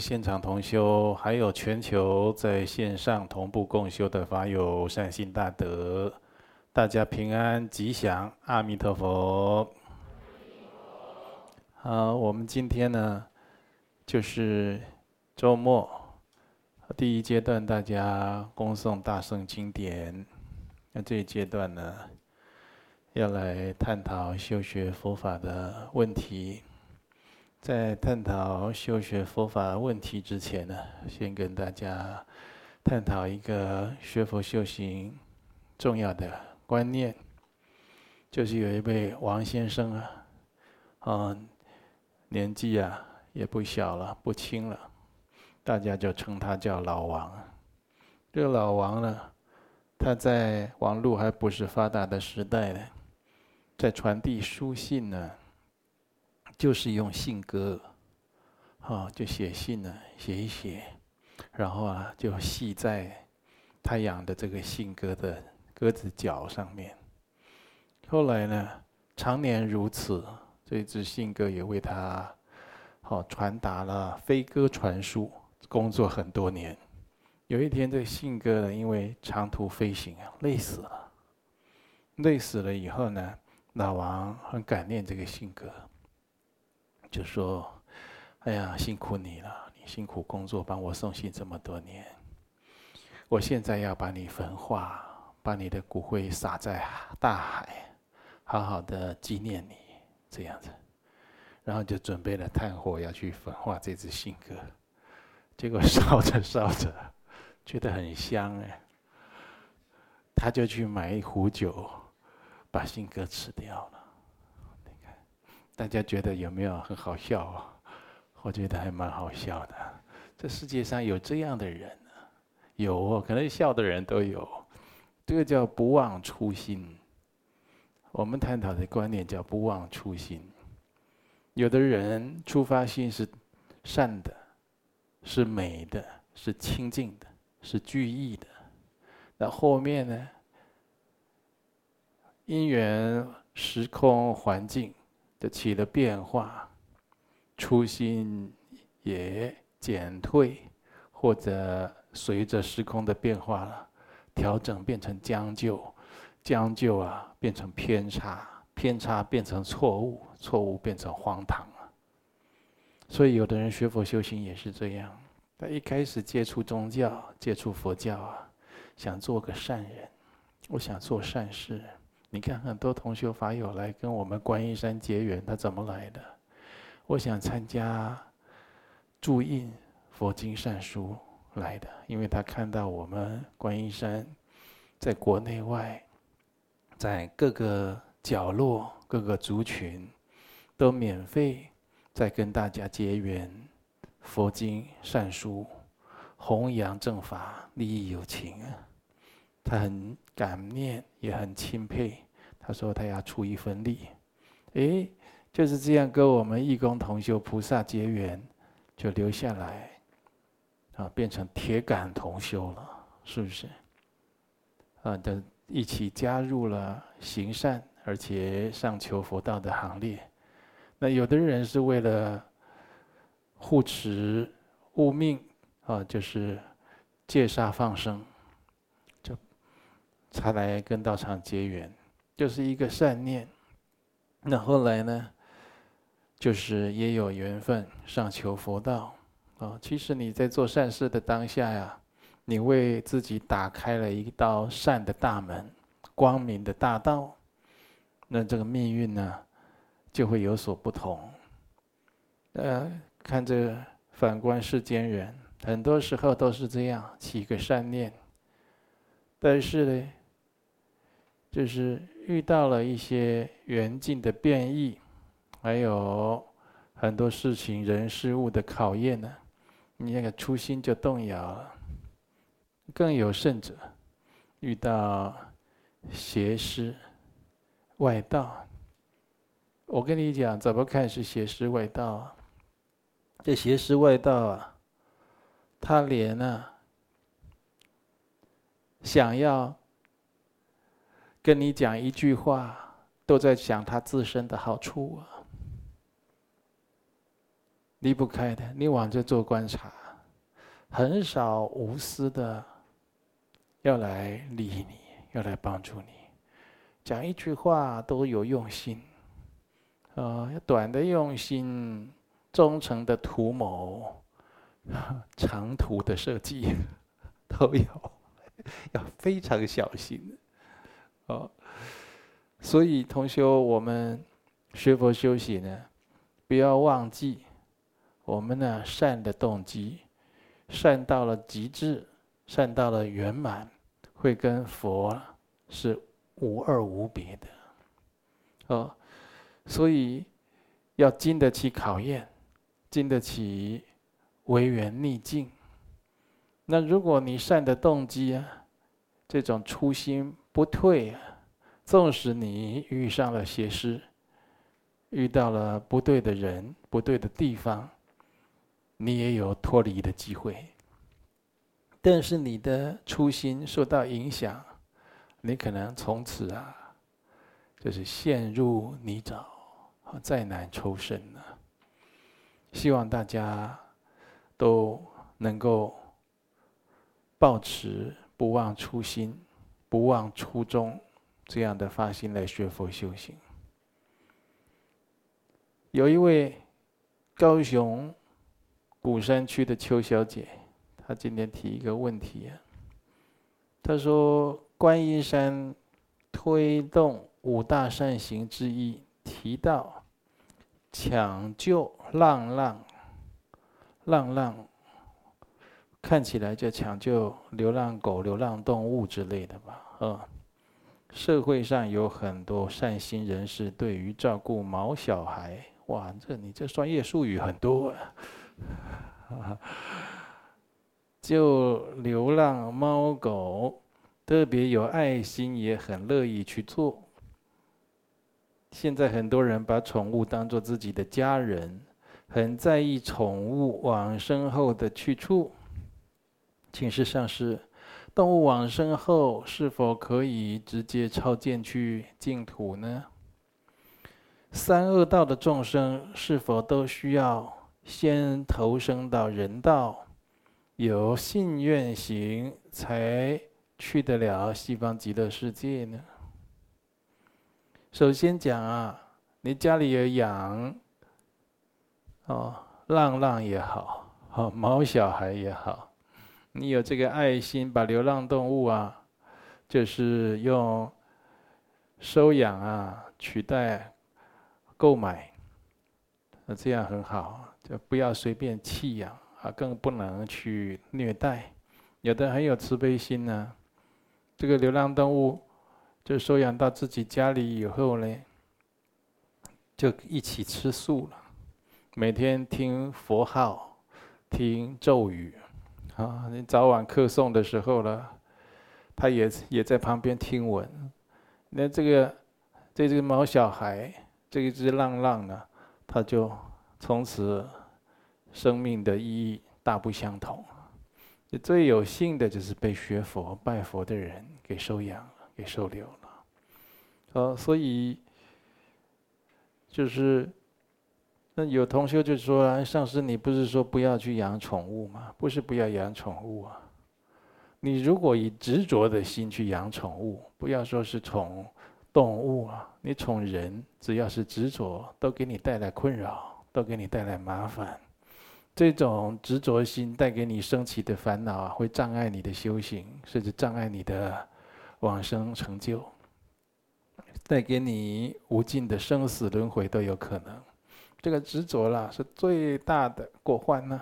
现场同修，还有全球在线上同步共修的法友善心大德，大家平安吉祥，阿弥陀佛。好，我们今天呢，就是周末第一阶段，大家恭诵大圣经典。那这一阶段呢，要来探讨修学佛法的问题。在探讨修学佛法问题之前呢，先跟大家探讨一个学佛修行重要的观念，就是有一位王先生啊，嗯，年纪啊也不小了，不轻了，大家就称他叫老王。这个老王呢，他在网络还不是发达的时代呢，在传递书信呢。就是用信鸽，啊，就写信呢，写一写，然后啊，就系在他养的这个信鸽的鸽子脚上面。后来呢，常年如此，这只信鸽也为他好传达了飞鸽传书，工作很多年。有一天，这信鸽呢，因为长途飞行啊，累死了。累死了以后呢，老王很感念这个信鸽。就说：“哎呀，辛苦你了！你辛苦工作，帮我送信这么多年。我现在要把你焚化，把你的骨灰撒在大海，好好的纪念你，这样子。然后就准备了炭火要去焚化这只信鸽。结果烧着烧着，觉得很香哎，他就去买一壶酒，把信鸽吃掉了。”大家觉得有没有很好笑啊？我觉得还蛮好笑的。这世界上有这样的人，有哦，可能笑的人都有。这个叫不忘初心。我们探讨的观念叫不忘初心。有的人出发心是善的，是美的，是清净的，是具义的。那后面呢？因缘、时空、环境。的起了变化，初心也减退，或者随着时空的变化了，调整变成将就，将就啊变成偏差，偏差变成错误，错误变成荒唐了。所以有的人学佛修行也是这样，他一开始接触宗教，接触佛教啊，想做个善人，我想做善事。你看，很多同修法友来跟我们观音山结缘，他怎么来的？我想参加注印佛经善书来的，因为他看到我们观音山在国内外，在各个角落、各个族群都免费在跟大家结缘佛经善书，弘扬正法，利益有情啊。他很感念，也很钦佩。他说他要出一份力，诶，就是这样跟我们义工同修菩萨结缘，就留下来，啊，变成铁杆同修了，是不是？啊，的一起加入了行善而且上求佛道的行列。那有的人是为了护持物命，啊，就是戒杀放生。才来跟道场结缘，就是一个善念。那后来呢，就是也有缘分上求佛道。啊，其实你在做善事的当下呀，你为自己打开了一道善的大门，光明的大道。那这个命运呢，就会有所不同。呃，看这反观世间人，很多时候都是这样，起个善念，但是呢。就是遇到了一些缘境的变异，还有很多事情、人事物的考验呢，你那个初心就动摇了。更有甚者，遇到邪师、外道。我跟你讲，怎么看是邪师外道啊？这邪师外道啊，他连呢、啊，想要。跟你讲一句话，都在讲他自身的好处啊！离不开的。你往这做观察，很少无私的要来利益你，要来帮助你，讲一句话都有用心，啊，短的用心，忠诚的图谋，长途的设计 都有，要非常小心，哦。所以同修，我们学佛修行呢，不要忘记我们呢善的动机，善到了极致，善到了圆满，会跟佛是无二无别的。哦，所以要经得起考验，经得起违缘逆境。那如果你善的动机啊，这种初心不退啊。纵使你遇上了邪师，遇到了不对的人、不对的地方，你也有脱离的机会。但是你的初心受到影响，你可能从此啊，就是陷入泥沼，再难抽身了。希望大家都能够保持不忘初心、不忘初衷。这样的发心来学佛修行。有一位高雄鼓山区的邱小姐，她今天提一个问题。她说，观音山推动五大善行之一，提到抢救浪浪，浪浪看起来就抢救流浪狗、流浪动物之类的吧，啊。社会上有很多善心人士，对于照顾毛小孩，哇，这你这专业术语很多啊！就流浪猫狗，特别有爱心，也很乐意去做。现在很多人把宠物当做自己的家人，很在意宠物往生后的去处。请示上师。动物往生后，是否可以直接超荐去净土呢？三恶道的众生是否都需要先投生到人道，有信愿行才去得了西方极乐世界呢？首先讲啊，你家里有养哦，浪浪也好，哦，毛小孩也好。你有这个爱心，把流浪动物啊，就是用收养啊取代购买，那这样很好，就不要随便弃养啊，更不能去虐待。有的很有慈悲心呢、这个流浪动物就收养到自己家里以后呢，就一起吃素了，每天听佛号，听咒语。啊，你早晚课诵的时候了，他也也在旁边听闻。那这个这只毛小孩，这一只浪浪呢，他就从此生命的意义大不相同。最有幸的就是被学佛拜佛的人给收养了，给收留了。呃，所以就是。有同学就说：“上师，你不是说不要去养宠物吗？不是不要养宠物啊。你如果以执着的心去养宠物，不要说是宠动物啊，你宠人，只要是执着，都给你带来困扰，都给你带来麻烦。这种执着心带给你升起的烦恼啊，会障碍你的修行，甚至障碍你的往生成就，带给你无尽的生死轮回都有可能。”这个执着啦是最大的过患呢。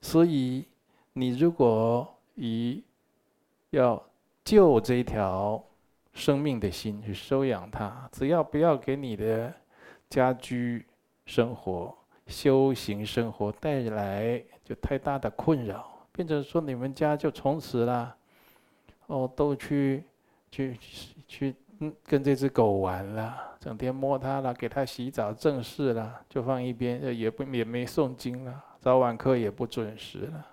所以，你如果以要救这一条生命的心去收养它，只要不要给你的家居生活、修行生活带来就太大的困扰，变成说你们家就从此啦，哦，都去去去。嗯，跟这只狗玩了，整天摸它了，给它洗澡正事了，就放一边，也不也没诵经了，早晚课也不准时了。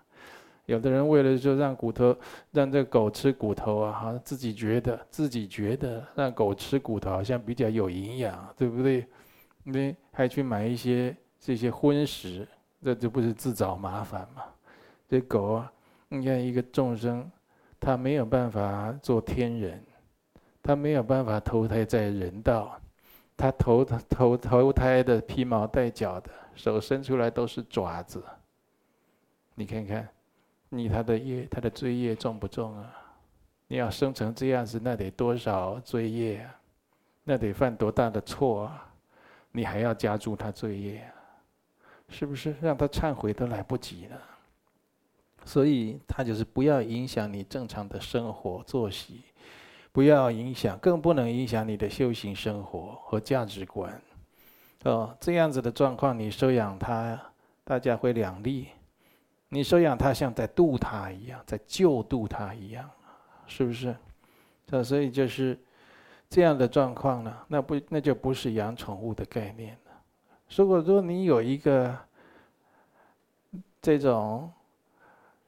有的人为了就让骨头，让这狗吃骨头啊，好像自己觉得自己觉得让狗吃骨头好像比较有营养，对不对？你还去买一些这些荤食，这就不是自找麻烦吗？这狗啊，你看一个众生，他没有办法做天人，他没有办法投胎在人道，他投投投胎的披毛戴角的，手伸出来都是爪子。你看看，你他的业，他的罪业重不重啊？你要生成这样子，那得多少罪业啊？那得犯多大的错啊？你还要加注他罪业啊？是不是？让他忏悔都来不及了。所以他就是不要影响你正常的生活作息，不要影响，更不能影响你的修行生活和价值观。哦，这样子的状况，你收养他，大家会两利。你收养他，像在度他一样，在救度他一样，是不是？这所以就是这样的状况呢，那不那就不是养宠物的概念了。如果说你有一个这种。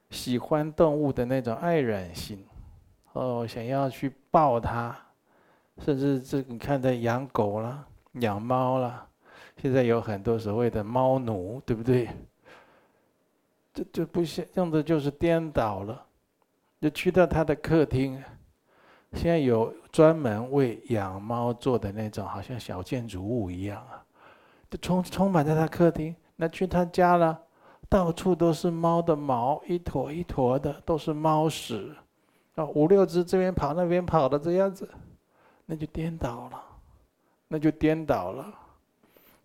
喜欢动物的那种爱染心，哦，想要去抱它，甚至这你看在养狗了、养猫了，现在有很多所谓的猫奴，对不对？这这不像用的就是颠倒了，就去到他的客厅，现在有专门为养猫做的那种，好像小建筑物一样啊，就充充满在他客厅。那去他家了。到处都是猫的毛，一坨一坨的，都是猫屎，啊，五六只这边跑那边跑的这样子，那就颠倒了，那就颠倒了。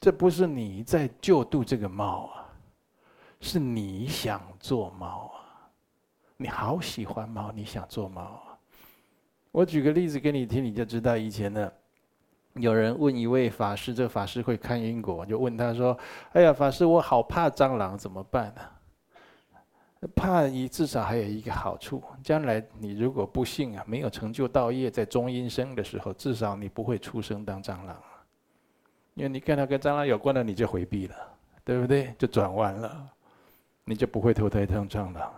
这不是你在救度这个猫啊，是你想做猫啊，你好喜欢猫，你想做猫啊。我举个例子给你听，你就知道以前呢。有人问一位法师，这个法师会看因果，就问他说：“哎呀，法师，我好怕蟑螂，怎么办呢？怕你至少还有一个好处，将来你如果不幸啊，没有成就道业，在中阴身的时候，至少你不会出生当蟑螂，因为你看到跟蟑螂有关的，你就回避了，对不对？就转弯了，你就不会投胎当蟑螂。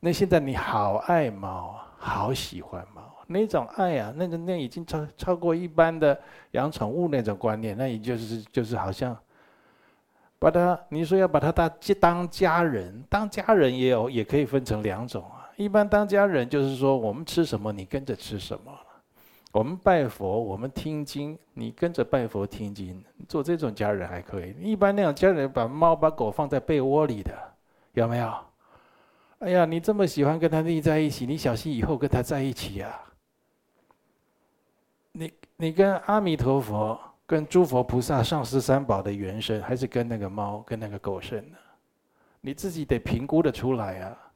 那现在你好爱猫啊，好喜欢猫。”那种爱啊，那个那已经超超过一般的养宠物那种观念，那也就是就是好像把它，你说要把它当当家人，当家人也有也可以分成两种啊。一般当家人就是说，我们吃什么你跟着吃什么，我们拜佛我们听经你跟着拜佛听经，做这种家人还可以。一般那种家人把猫把狗放在被窝里的，有没有？哎呀，你这么喜欢跟他腻在一起，你小心以后跟他在一起啊。你你跟阿弥陀佛、跟诸佛菩萨、上师三宝的缘深，还是跟那个猫、跟那个狗深呢？你自己得评估得出来啊，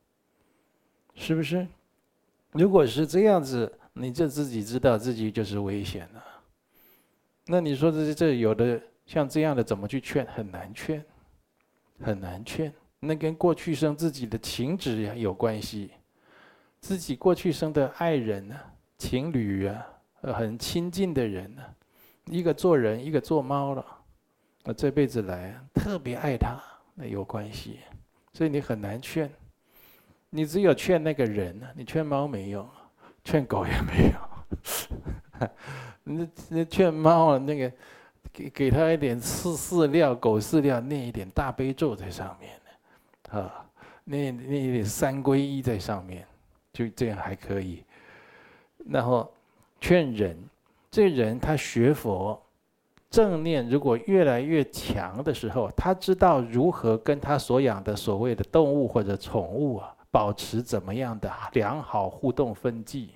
是不是？如果是这样子，你就自己知道自己就是危险了。那你说这这有的像这样的怎么去劝？很难劝，很难劝。那跟过去生自己的情执有关系，自己过去生的爱人啊、情侣啊。很亲近的人呢，一个做人，一个做猫了，我这辈子来特别爱他，那有关系，所以你很难劝，你只有劝那个人呢，你劝猫没用，劝狗也没用，你你劝猫那个给给他一点饲饲料，狗饲料，念一点大悲咒在上面。啊，念念一点三皈依在上面，就这样还可以，然后。劝人，这人他学佛，正念如果越来越强的时候，他知道如何跟他所养的所谓的动物或者宠物啊，保持怎么样的良好互动分际，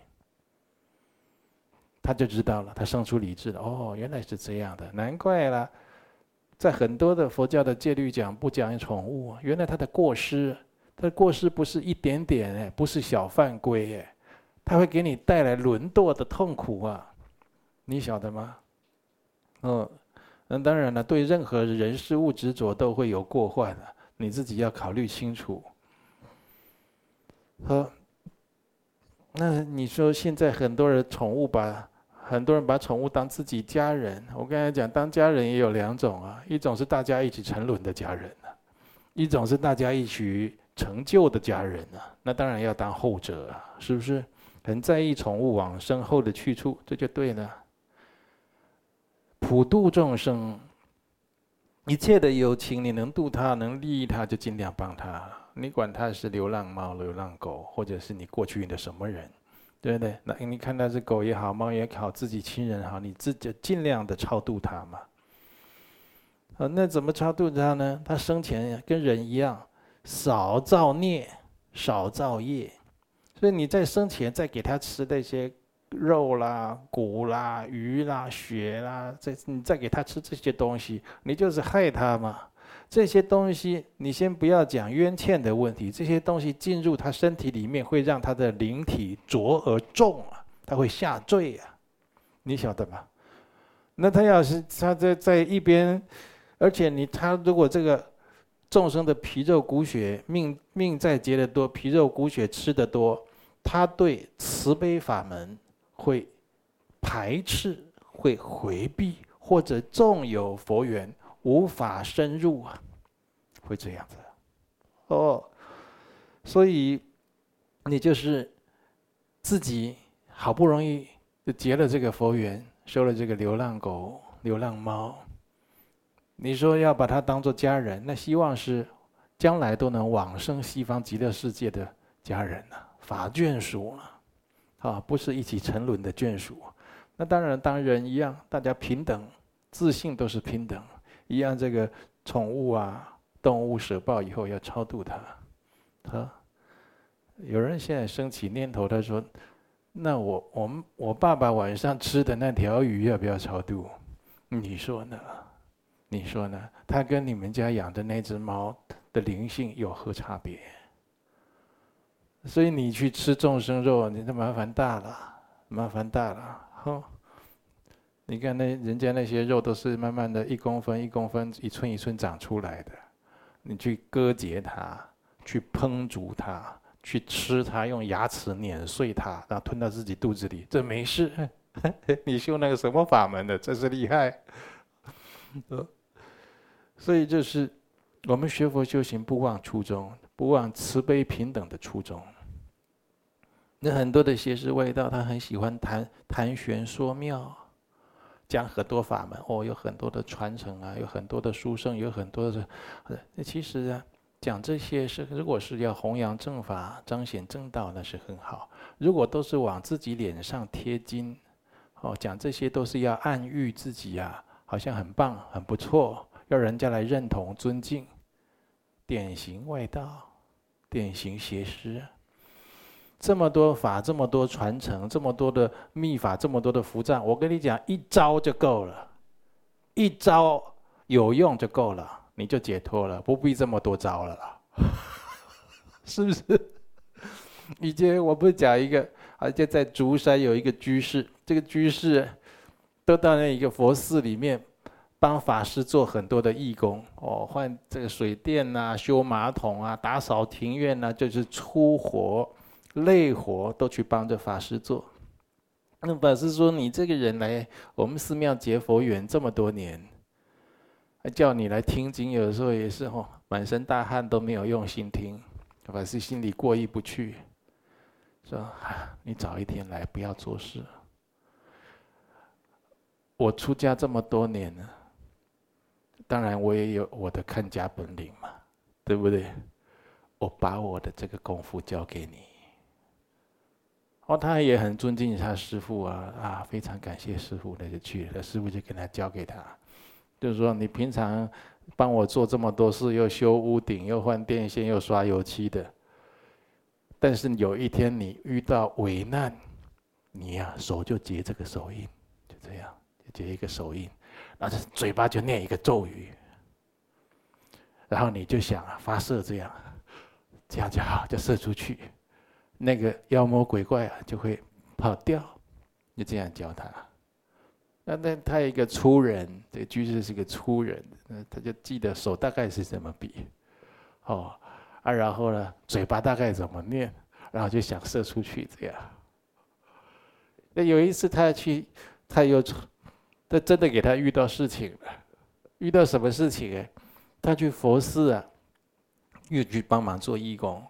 他就知道了，他生出理智了。哦，原来是这样的，难怪了，在很多的佛教的戒律讲不讲宠物，原来他的过失，他的过失不是一点点哎，不是小犯规哎。他会给你带来轮堕的痛苦啊，你晓得吗？嗯，那当然了，对任何人事物执着都会有过患的，你自己要考虑清楚。好，那你说现在很多人宠物把很多人把宠物当自己家人，我刚才讲当家人也有两种啊，一种是大家一起沉沦的家人啊，一种是大家一起成就的家人啊，那当然要当后者啊，是不是？很在意宠物往身后的去处，这就对了。普度众生，一切的有情，你能度他，能利益他，就尽量帮他。你管他是流浪猫、流浪狗，或者是你过去的什么人，对不对？那你看他是狗也好，猫也好，自己亲人好，你自己尽量的超度他嘛。啊，那怎么超度他呢？他生前跟人一样，少造孽，少造业。所以你在生前再给他吃那些肉啦、骨啦、鱼啦、血啦，再你再给他吃这些东西，你就是害他嘛。这些东西你先不要讲冤欠的问题，这些东西进入他身体里面，会让他的灵体浊而重啊，他会下坠啊，你晓得吗？那他要是他在在一边，而且你他如果这个。众生的皮肉骨血命命在结得多，皮肉骨血吃得多，他对慈悲法门会排斥、会回避，或者纵有佛缘无法深入啊，会这样子。哦，所以你就是自己好不容易就结了这个佛缘，收了这个流浪狗、流浪猫。你说要把它当做家人，那希望是将来都能往生西方极乐世界的家人呐，法眷属啊，啊，不是一起沉沦的眷属。那当然，当人一样，大家平等，自信都是平等，一样。这个宠物啊，动物舍报以后要超度它。他有人现在升起念头，他说：“那我我们我爸爸晚上吃的那条鱼要不要超度？”你说呢？你说呢？他跟你们家养的那只猫的灵性有何差别？所以你去吃众生肉，你的麻烦大了，麻烦大了。哼，你看那人家那些肉都是慢慢的一公分一公分、一寸一寸长出来的，你去割截它，去烹煮它，去吃它，用牙齿碾碎它，然后吞到自己肚子里，这没事。你修那个什么法门的？真是厉害。所以就是我们学佛修行，不忘初衷，不忘慈悲平等的初衷。很多的邪师外道，他很喜欢谈谈玄说妙，讲很多法门哦，有很多的传承啊，有很多的书生，有很多的。那其实啊，讲这些是如果是要弘扬正法、彰显正道，那是很好。如果都是往自己脸上贴金，哦，讲这些都是要暗喻自己啊，好像很棒、很不错。要人家来认同、尊敬，典型外道，典型邪师。这么多法，这么多传承，这么多的秘法，这么多的符咒，我跟你讲，一招就够了，一招有用就够了，你就解脱了，不必这么多招了啦，是不是？以前我不是讲一个，而且在竹山有一个居士，这个居士都到那一个佛寺里面。帮法师做很多的义工哦，换这个水电呐、啊，修马桶啊，打扫庭院呐、啊，就是粗活、累活都去帮着法师做。那法师说：“你这个人来我们寺庙结佛缘这么多年，叫你来听经，有的时候也是哦，满身大汗都没有用心听。”法师心里过意不去，说：“啊，你早一天来，不要做事。我出家这么多年了。”当然，我也有我的看家本领嘛，对不对？我把我的这个功夫交给你。哦，他也很尊敬他师傅啊啊，非常感谢师傅，那就去了。师傅就跟他交给他，就是说你平常帮我做这么多事，又修屋顶，又换电线，又刷油漆的。但是有一天你遇到危难，你呀、啊、手就结这个手印，就这样，就结一个手印。然后嘴巴就念一个咒语，然后你就想啊，发射这样，这样就好，就射出去，那个妖魔鬼怪啊就会跑掉。就这样教他。那那他一个粗人，这个居士是个粗人，那他就记得手大概是怎么比，哦啊，然后呢，嘴巴大概怎么念，然后就想射出去这样。那有一次他去，他又。他真的给他遇到事情了，遇到什么事情？他去佛寺啊，又去帮忙做义工，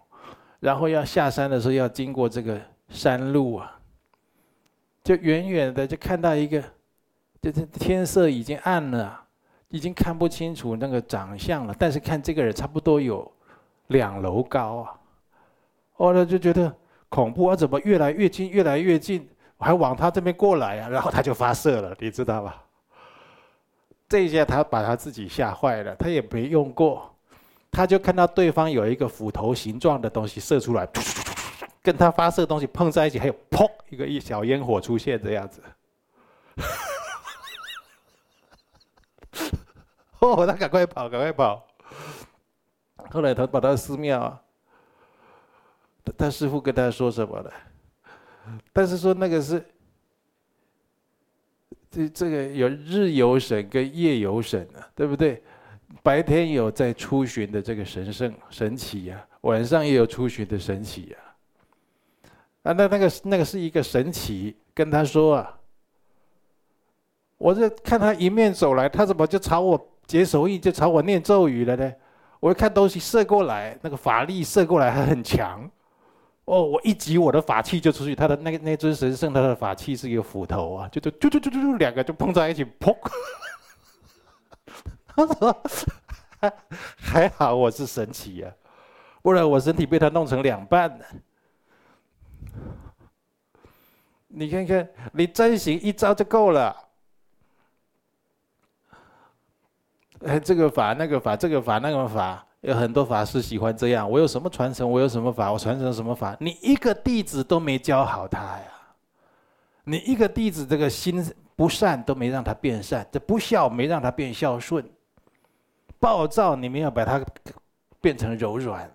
然后要下山的时候要经过这个山路啊，就远远的就看到一个，就是天色已经暗了，已经看不清楚那个长相了，但是看这个人差不多有两楼高啊，哦，他就觉得恐怖啊，怎么越来越近，越来越近，还往他这边过来啊，然后他就发射了，你知道吧？这一下他把他自己吓坏了，他也没用过，他就看到对方有一个斧头形状的东西射出来，跟他发射的东西碰在一起，还有砰一个一小烟火出现这样子。哦，他赶快跑，赶快跑。后来他跑到寺庙啊，他师傅跟他说什么了？但是说那个是。这这个有日有神跟夜有神啊，对不对？白天有在出巡的这个神圣神奇呀，晚上也有出巡的神奇呀。啊，那那个那个是一个神奇跟他说啊，我这看他迎面走来，他怎么就朝我解手印，就朝我念咒语了呢？我一看东西射过来，那个法力射过来还很强。哦，我一击我的法器就出去，他的那个那尊神圣，他的法器是一个斧头啊，就就就就就就两个就碰在一起，砰！他 说还好我是神奇呀，不然我身体被他弄成两半了。你看看，你真行一招就够了。哎，这个法那个法，这个法那个法。有很多法师喜欢这样，我有什么传承，我有什么法，我传承什么法，你一个弟子都没教好他呀！你一个弟子这个心不善都没让他变善，这不孝没让他变孝顺，暴躁你没有把它变成柔软，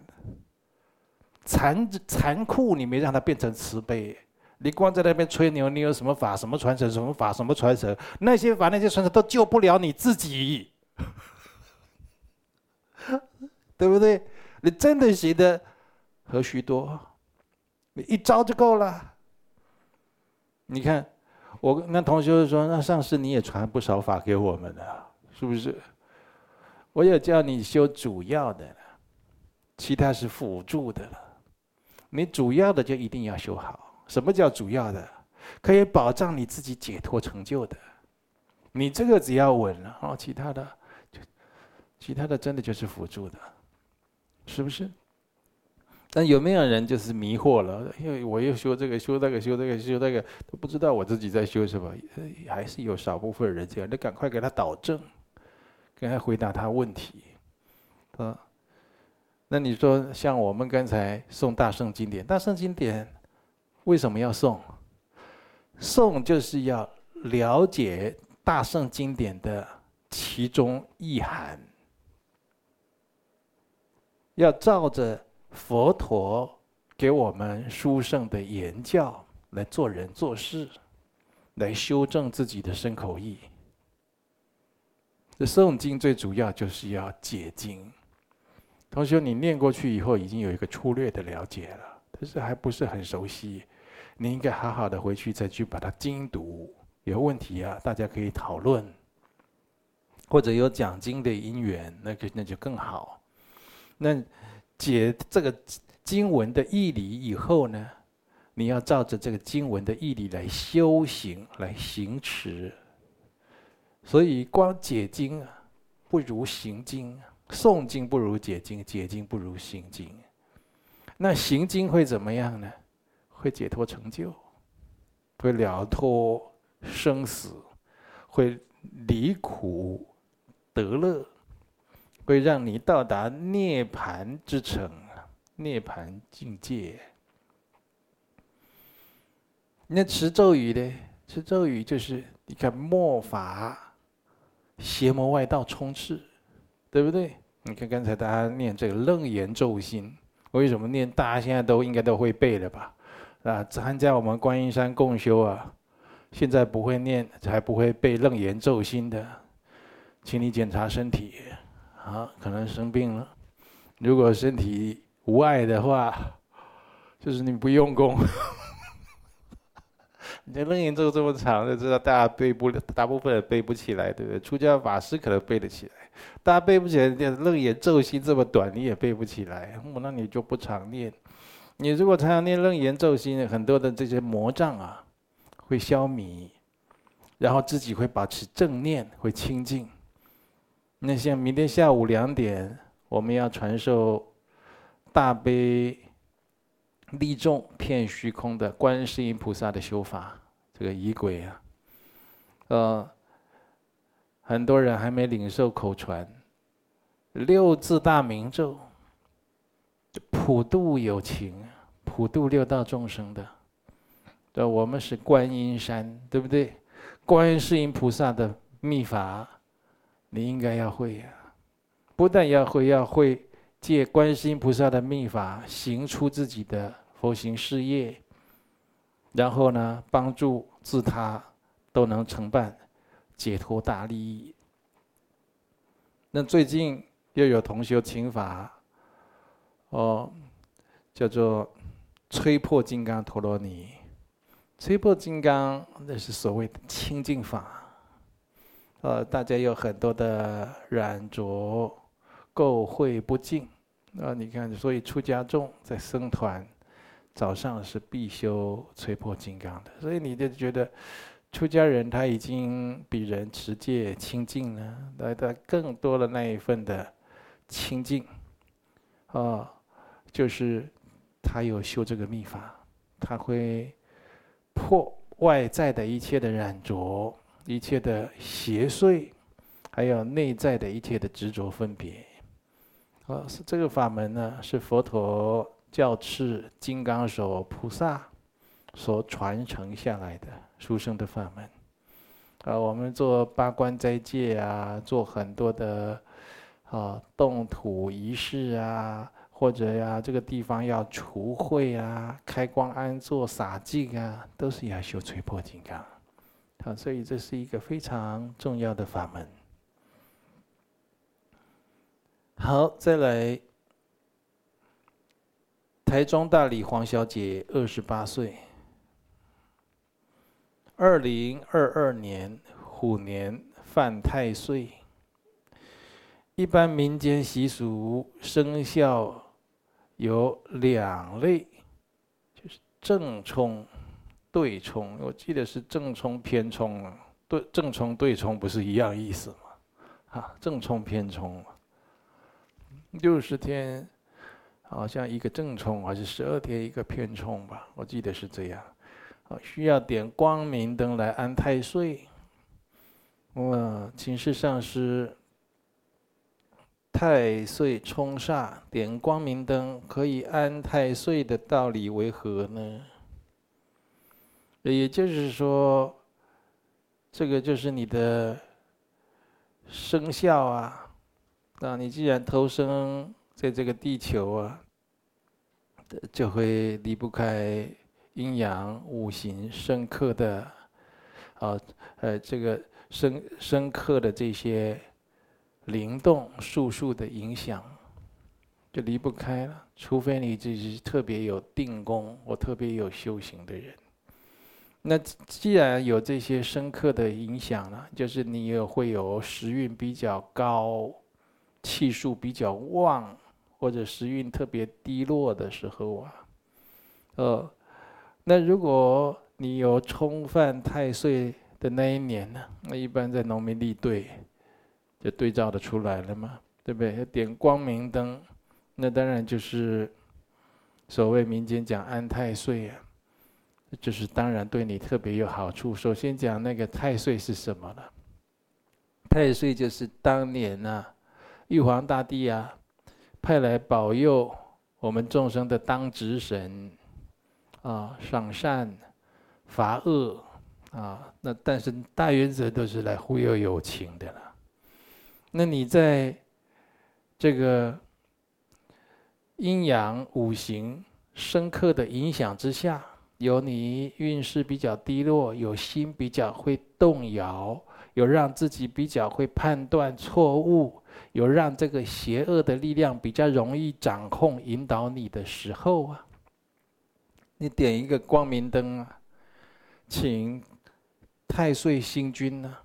残残酷你没让它变成慈悲，你光在那边吹牛，你有什么法，什么传承，什么法，什么传承，那些法那些传承都救不了你自己。对不对？你真的行的何须多？你一招就够了。你看，我那同学就说：“那上次你也传不少法给我们了，是不是？”我有叫你修主要的，其他是辅助的了。你主要的就一定要修好。什么叫主要的？可以保障你自己解脱成就的。你这个只要稳了，哦，其他的就其他的真的就是辅助的。是不是？但有没有人就是迷惑了？因为我又修这个，修那个，修这个，修那个，都不知道我自己在修什么。还是有少部分人这样，你赶快给他导正，给他回答他问题。啊，那你说像我们刚才送大圣经典，大圣经典为什么要送？送就是要了解大圣经典的其中意涵。要照着佛陀给我们殊胜的言教来做人做事，来修正自己的身口意。这诵经最主要就是要解经。同学，你念过去以后已经有一个粗略的了解了，但是还不是很熟悉。你应该好好的回去再去把它精读。有问题啊，大家可以讨论，或者有讲经的因缘，那个那就更好。那解这个经文的义理以后呢，你要照着这个经文的义理来修行，来行持。所以光解经啊，不如行经；诵经不如解经，解经不如行经。那行经会怎么样呢？会解脱成就，会了脱生死，会离苦得乐。会让你到达涅槃之城，涅槃境界。那持咒语呢？持咒语就是你看末法，邪魔外道充斥，对不对？你看刚才大家念这个楞严咒心，为什么念？大家现在都应该都会背了吧？啊，参加我们观音山共修啊，现在不会念，还不会背楞严咒心的，请你检查身体。啊，可能生病了。如果身体无碍的话，就是你不用功。你这楞严咒这么长，就知道大家背不了，大部分人背不起来，对不对？出家法师可能背得起来，大家背不起来。楞严咒心这么短，你也背不起来，那你就不常念。你如果常常念楞严咒心，很多的这些魔障啊，会消弭，然后自己会保持正念，会清净。那像明天下午两点，我们要传授大悲利众遍虚空的观世音菩萨的修法，这个仪轨啊，呃，很多人还没领受口传，六字大明咒，普度有情，普度六道众生的。对，我们是观音山，对不对？观世音菩萨的秘法。你应该要会呀，不但要会，要会借观世音菩萨的秘法行出自己的佛行事业，然后呢，帮助自他都能成办解脱大利益。那最近又有同学请法，哦，叫做吹破金刚陀罗尼，吹破金刚那是所谓的清净法。呃，大家有很多的染着、垢秽不净，啊，你看，所以出家众在僧团早上是必修吹破金刚的，所以你就觉得出家人他已经比人持戒清净了，来的更多的那一份的清净，啊，就是他有修这个密法，他会破外在的一切的染着。一切的邪祟，还有内在的一切的执着分别，啊，是这个法门呢，是佛陀教敕金刚手菩萨所传承下来的殊胜的法门。啊，我们做八关斋戒啊，做很多的啊动土仪式啊，或者呀、这个地方要除秽啊、开光安坐洒净啊，都是要修吹破金刚。好，所以这是一个非常重要的法门。好，再来，台中大里黄小姐，二十八岁，二零二二年虎年犯太岁。一般民间习俗生肖有两类，就是正冲。对冲，我记得是正冲偏冲啊，对，正冲对冲不是一样意思吗？啊，正冲偏冲，六十天好像一个正冲，还是十二天一个偏冲吧？我记得是这样。啊，需要点光明灯来安太岁。我请示上师，太岁冲煞，点光明灯可以安太岁的道理为何呢？也就是说，这个就是你的生肖啊。那你既然投生在这个地球啊，就会离不开阴阳五行深刻的啊，呃，这个深深刻的这些灵动术数的影响，就离不开了。除非你自己特别有定功或特别有修行的人。那既然有这些深刻的影响了，就是你也会有时运比较高、气数比较旺，或者时运特别低落的时候啊，呃，那如果你有冲犯太岁的那一年呢，那一般在农民立对，就对照的出来了嘛，对不对？要点光明灯，那当然就是所谓民间讲安太岁啊。就是当然对你特别有好处。首先讲那个太岁是什么呢？太岁就是当年啊，玉皇大帝啊，派来保佑我们众生的当值神啊，赏善罚恶啊。那但是大原则都是来忽悠有情的了。那你在这个阴阳五行深刻的影响之下。有你运势比较低落，有心比较会动摇，有让自己比较会判断错误，有让这个邪恶的力量比较容易掌控引导你的时候啊，你点一个光明灯啊，请太岁星君呢，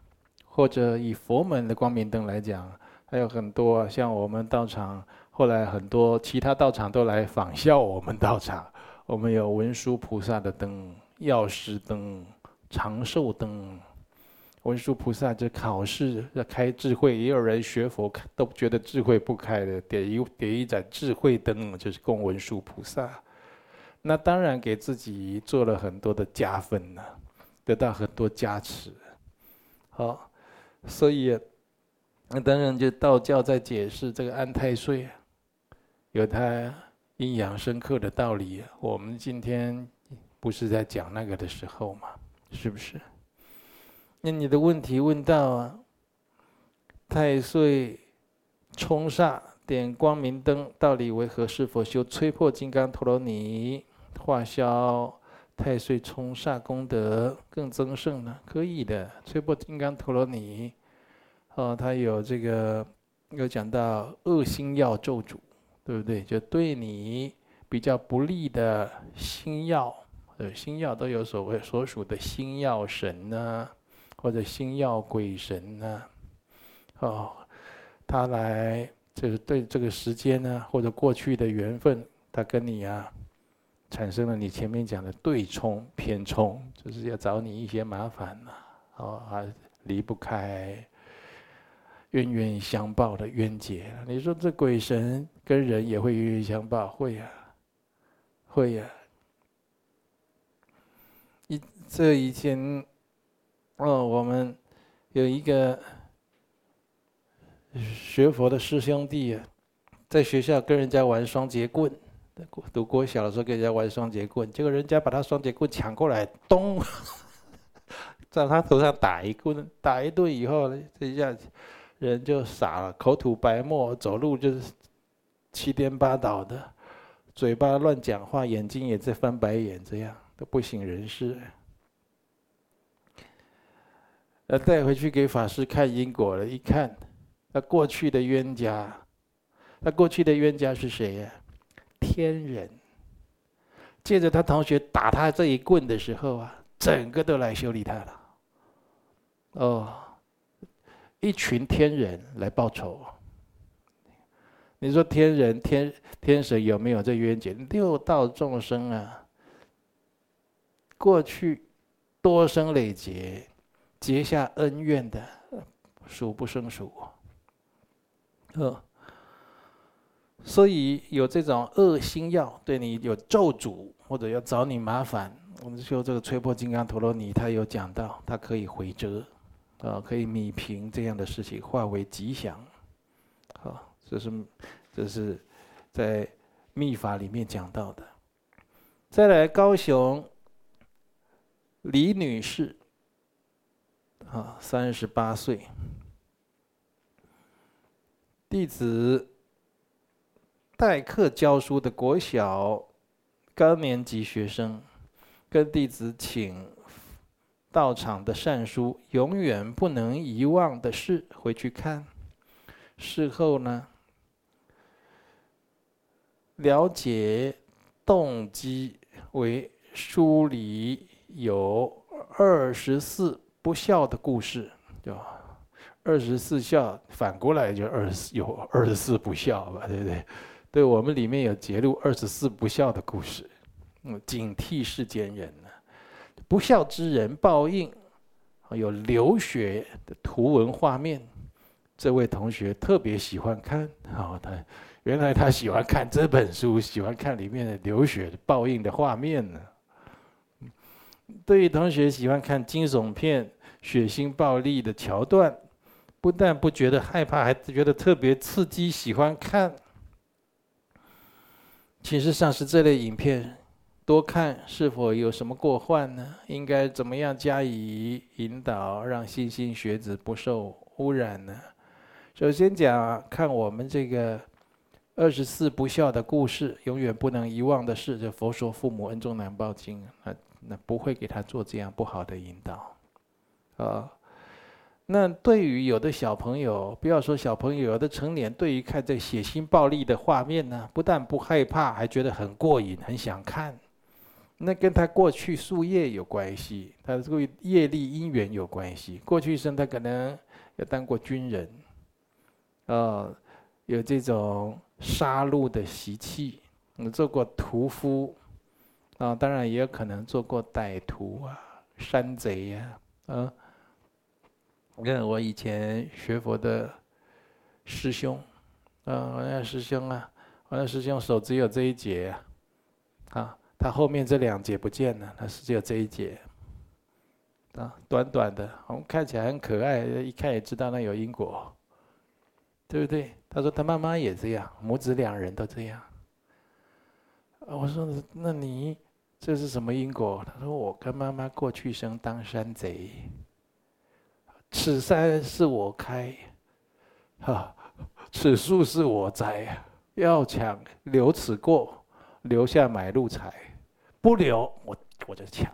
或者以佛门的光明灯来讲，还有很多像我们道场，后来很多其他道场都来仿效我们道场。我们有文殊菩萨的灯、药师灯、长寿灯，文殊菩萨就考试要开智慧，也有人学佛都觉得智慧不开的，点一点一盏智慧灯，就是供文殊菩萨。那当然给自己做了很多的加分呢，得到很多加持。好，所以那当然就道教在解释这个安太岁，有它阴阳深刻的道理。我们今天不是在讲那个的时候嘛，是不是？那你的问题问到啊，太岁冲煞点光明灯，到底为何？是否修摧破金刚陀罗尼，化消太岁冲煞功德更增盛呢？可以的，摧破金刚陀罗尼，哦，他有这个有讲到恶星曜咒诅，对不对？就对你比较不利的星曜，呃，星曜都有所谓所属的星曜神呢。或者星曜鬼神呢？哦，他来就是对这个时间呢，或者过去的缘分，他跟你啊，产生了你前面讲的对冲、偏冲，就是要找你一些麻烦呐，哦，还离不开冤冤相报的冤结。你说这鬼神跟人也会冤冤相报？会呀，会呀。一这以前。哦，我们有一个学佛的师兄弟啊，在学校跟人家玩双截棍，读国小的时候跟人家玩双截棍，结果人家把他双截棍抢过来，咚，在他头上打一棍，打一顿以后呢，这一下人就傻了，口吐白沫，走路就是七颠八倒的，嘴巴乱讲话，眼睛也在翻白眼，这样都不省人事。那带回去给法师看因果了，一看，那过去的冤家，那过去的冤家是谁呀？天人。借着他同学打他这一棍的时候啊，整个都来修理他了。哦，一群天人来报仇。你说天人天天神有没有这冤结？六道众生啊，过去多生累劫。结下恩怨的，数不胜数。呃，所以有这种恶心药对你有咒诅，或者要找你麻烦，我们说这个摧破金刚陀罗尼，他有讲到，它可以回遮，啊，可以弭平这样的事情，化为吉祥。好，这是这是在密法里面讲到的。再来，高雄李女士。啊，三十八岁，弟子代课教书的国小高年级学生，跟弟子请到场的善书《永远不能遗忘的事》回去看，事后呢，了解动机为书里有二十四。不孝的故事，对吧？二十四孝反过来就二十有二十四不孝吧，对不对？对，我们里面有揭露二十四不孝的故事，嗯，警惕世间人呢。不孝之人报应，有流血的图文画面。这位同学特别喜欢看，哦，他原来他喜欢看这本书，喜欢看里面的流血的报应的画面呢。对于同学喜欢看惊悚片。血腥暴力的桥段，不但不觉得害怕，还觉得特别刺激，喜欢看。其实上是这类影片，多看是否有什么过患呢？应该怎么样加以引导，让莘莘学子不受污染呢？首先讲看我们这个二十四不孝的故事，永远不能遗忘的事，就《佛说父母恩重难报经》，那那不会给他做这样不好的引导。啊，那对于有的小朋友，不要说小朋友，有的成年，对于看这血腥暴力的画面呢，不但不害怕，还觉得很过瘾，很想看。那跟他过去宿业有关系，他这个业力因缘有关系。过去生他可能有当过军人，啊，有这种杀戮的习气，做过屠夫，啊，当然也有可能做过歹徒啊、山贼呀，啊。跟我以前学佛的师兄，啊，我那师兄啊，我那师兄手只有这一节啊，啊，他后面这两节不见了，他是只有这一节，啊，短短的，我们看起来很可爱，一看也知道那有因果，对不对？他说他妈妈也这样，母子两人都这样。我说那你这是什么因果？他说我跟妈妈过去生当山贼。此山是我开，哈，此树是我栽，要抢留此过，留下买路财，不留我我就抢，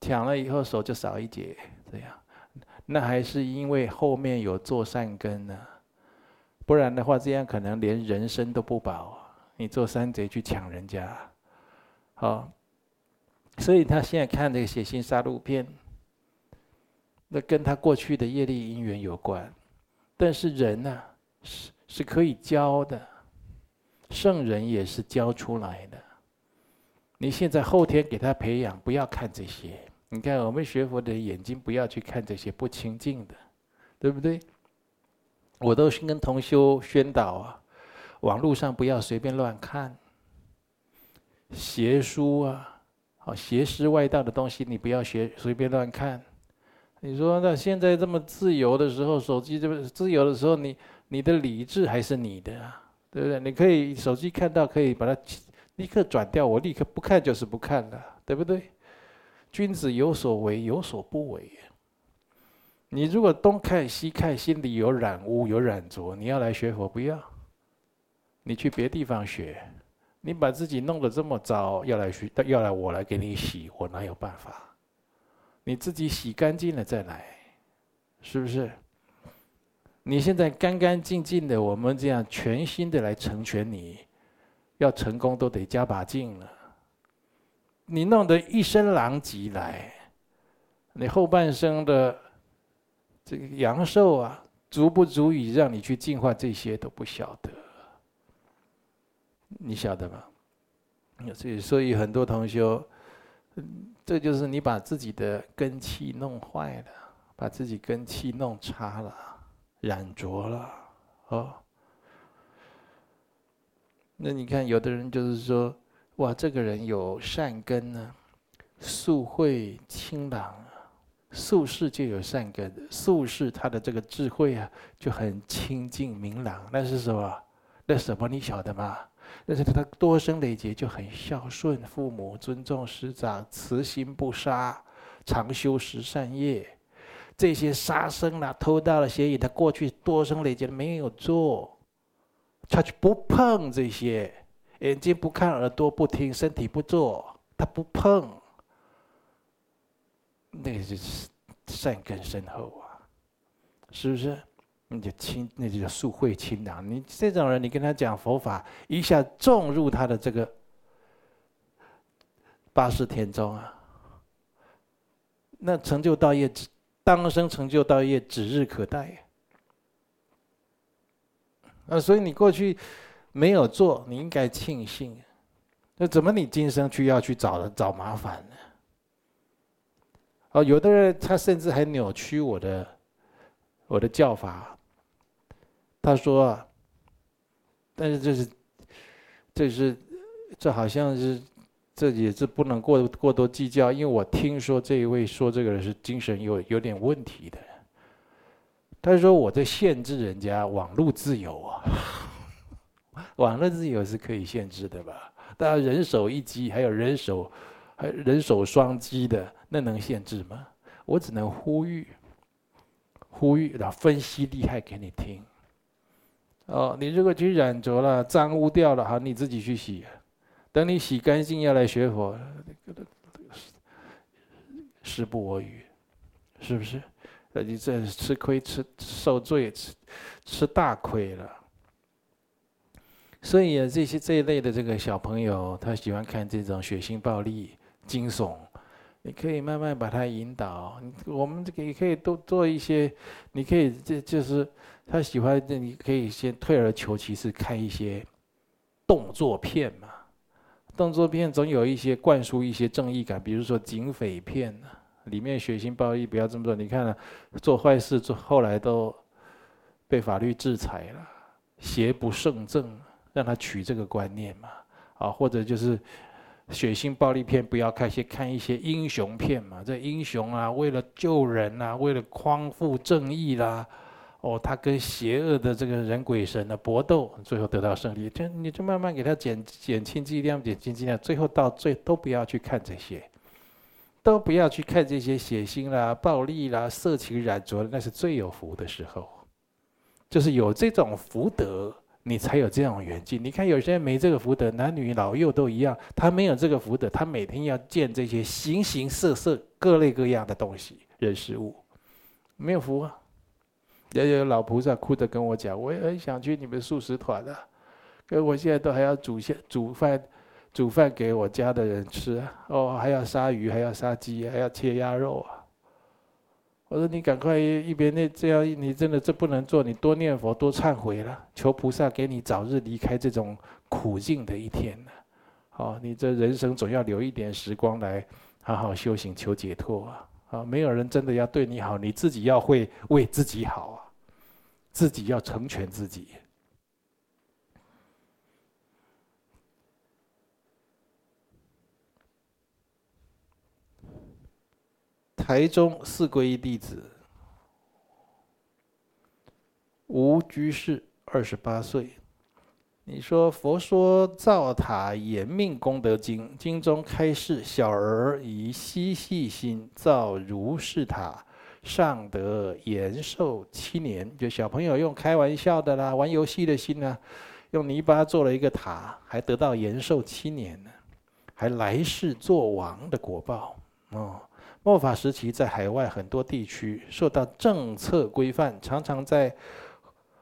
抢了以后手就少一截，这样，那还是因为后面有做善根呢，不然的话这样可能连人身都不保，你做山贼去抢人家，好，所以他现在看这个血腥杀戮片。那跟他过去的业力因缘有关，但是人呢、是是可以教的，圣人也是教出来的。你现在后天给他培养，不要看这些。你看我们学佛的眼睛，不要去看这些不清净的，对不对？我都是跟同修宣导啊，网络上不要随便乱看，邪书啊，好邪师外道的东西，你不要学随便乱看。你说那现在这么自由的时候，手机这么自由的时候，你你的理智还是你的啊，对不对？你可以手机看到可以把它立刻转掉，我立刻不看就是不看了，对不对？君子有所为，有所不为。你如果东看西看，心里有染污有染浊，你要来学佛不要，你去别地方学，你把自己弄得这么糟，要来学要来我来给你洗，我哪有办法？你自己洗干净了再来，是不是？你现在干干净净的，我们这样全心的来成全你，要成功都得加把劲了。你弄得一身狼藉来，你后半生的这个阳寿啊，足不足以让你去净化这些都不晓得，你晓得吗？所以，所以很多同学。这就是你把自己的根气弄坏了，把自己根气弄差了，染浊了，哦。那你看，有的人就是说，哇，这个人有善根呢，素慧清朗啊，素世就有善根，素世他的这个智慧啊就很清净明朗。那是什么？那什么你晓得吗？但是他多生累劫就很孝顺父母，尊重师长，慈心不杀，常修十善业。这些杀生啦、偷盗了、邪淫，他过去多生累劫没有做，他就不碰这些。眼睛不看，耳朵不听，身体不做，他不碰。那个是善根深厚啊，是不是？你就清，那就叫素慧清朗。你这种人，你跟他讲佛法，一下种入他的这个八识田中啊，那成就道业当生成就道业指日可待。啊，所以你过去没有做，你应该庆幸。那怎么你今生去要去找找麻烦呢？哦，有的人他甚至还扭曲我的我的教法。他说啊，但是这是，这是，这好像是，这也是不能过过多计较，因为我听说这一位说这个人是精神有有点问题的。他说我在限制人家网络自由啊，网络自由是可以限制的吧？当然人手一机，还有人手，还人手双机的，那能限制吗？我只能呼吁，呼吁，然后分析厉害给你听。哦，你如果去染着了、脏污掉了，好，你自己去洗。等你洗干净，要来学佛，时不我与，是不是？那你这吃亏、吃受罪、吃吃大亏了。所以啊，这些这一类的这个小朋友，他喜欢看这种血腥、暴力、惊悚。你可以慢慢把他引导。我们这个也可以多做一些。你可以这就是他喜欢，你可以先退而求其次，看一些动作片嘛。动作片总有一些灌输一些正义感，比如说警匪片里面血腥暴力不要这么做。你看啊，做坏事做后来都被法律制裁了，邪不胜正，让他取这个观念嘛。啊，或者就是血腥暴力片不要看，先看一些英雄片嘛。这英雄啊，为了救人啊，为了匡扶正义啦。哦，他跟邪恶的这个人鬼神的搏斗，最后得到胜利，就你就慢慢给他减减轻剂量，减轻剂量，最后到最都不要去看这些，都不要去看这些血腥啦、暴力啦、色情染着，那是最有福的时候，就是有这种福德，你才有这种缘境。你看有些人没这个福德，男女老幼都一样，他没有这个福德，他每天要见这些形形色色、各类各样的东西、人事物，没有福啊。也有老菩萨哭着跟我讲，我也很想去你们素食团啊，可我现在都还要煮些煮饭，煮饭给我家的人吃啊哦，还要杀鱼，还要杀鸡，还要切鸭肉啊。我说你赶快一边那这样，你真的这不能做，你多念佛，多忏悔了，求菩萨给你早日离开这种苦境的一天呢。好，你这人生总要留一点时光来好好修行，求解脱啊。啊，没有人真的要对你好，你自己要会为自己好啊，自己要成全自己。台中四皈依弟子吴居士，二十八岁。你说佛说造塔延命功德经，经中开示小儿以嬉戏心造如是塔，尚得延寿七年。就小朋友用开玩笑的啦，玩游戏的心呢，用泥巴做了一个塔，还得到延寿七年呢，还来世做王的果报哦。末法时期，在海外很多地区受到政策规范，常常在。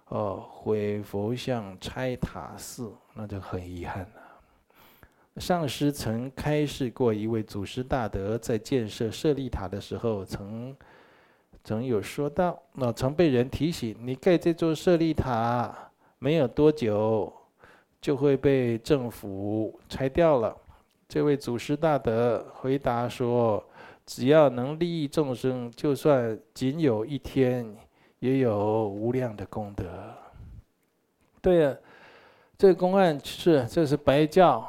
哦，毁佛像、拆塔寺，那就很遗憾了。上师曾开示过一位祖师大德，在建设舍利塔的时候，曾曾有说到，那曾被人提醒：你盖这座舍利塔，没有多久就会被政府拆掉了。这位祖师大德回答说：只要能利益众生，就算仅有一天。也有无量的功德。对啊，这个公案是这是白教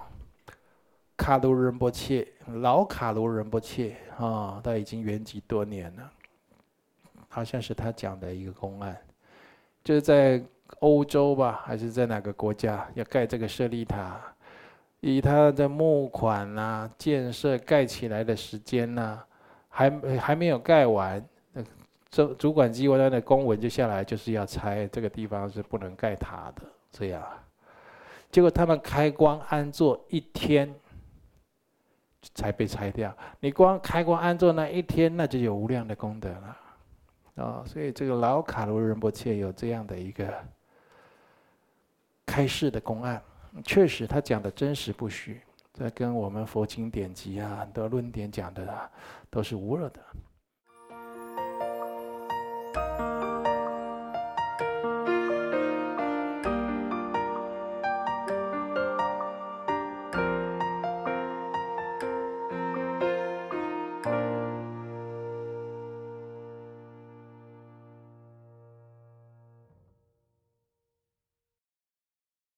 卡卢仁波切，老卡卢仁波切啊，他已经圆寂多年了。好像是他讲的一个公案，就是在欧洲吧，还是在哪个国家要盖这个舍利塔，以他的募款呐、啊、建设盖起来的时间呐、啊，还还没有盖完。主主管机关的公文就下来，就是要拆这个地方是不能盖塔的，这样。结果他们开光安坐一天，才被拆掉。你光开光安坐那一天，那就有无量的功德了。啊，所以这个老卡罗仁波切有这样的一个开示的公案，确实他讲的真实不虚，这跟我们佛经典籍啊很多论点讲的啊，都是无二的。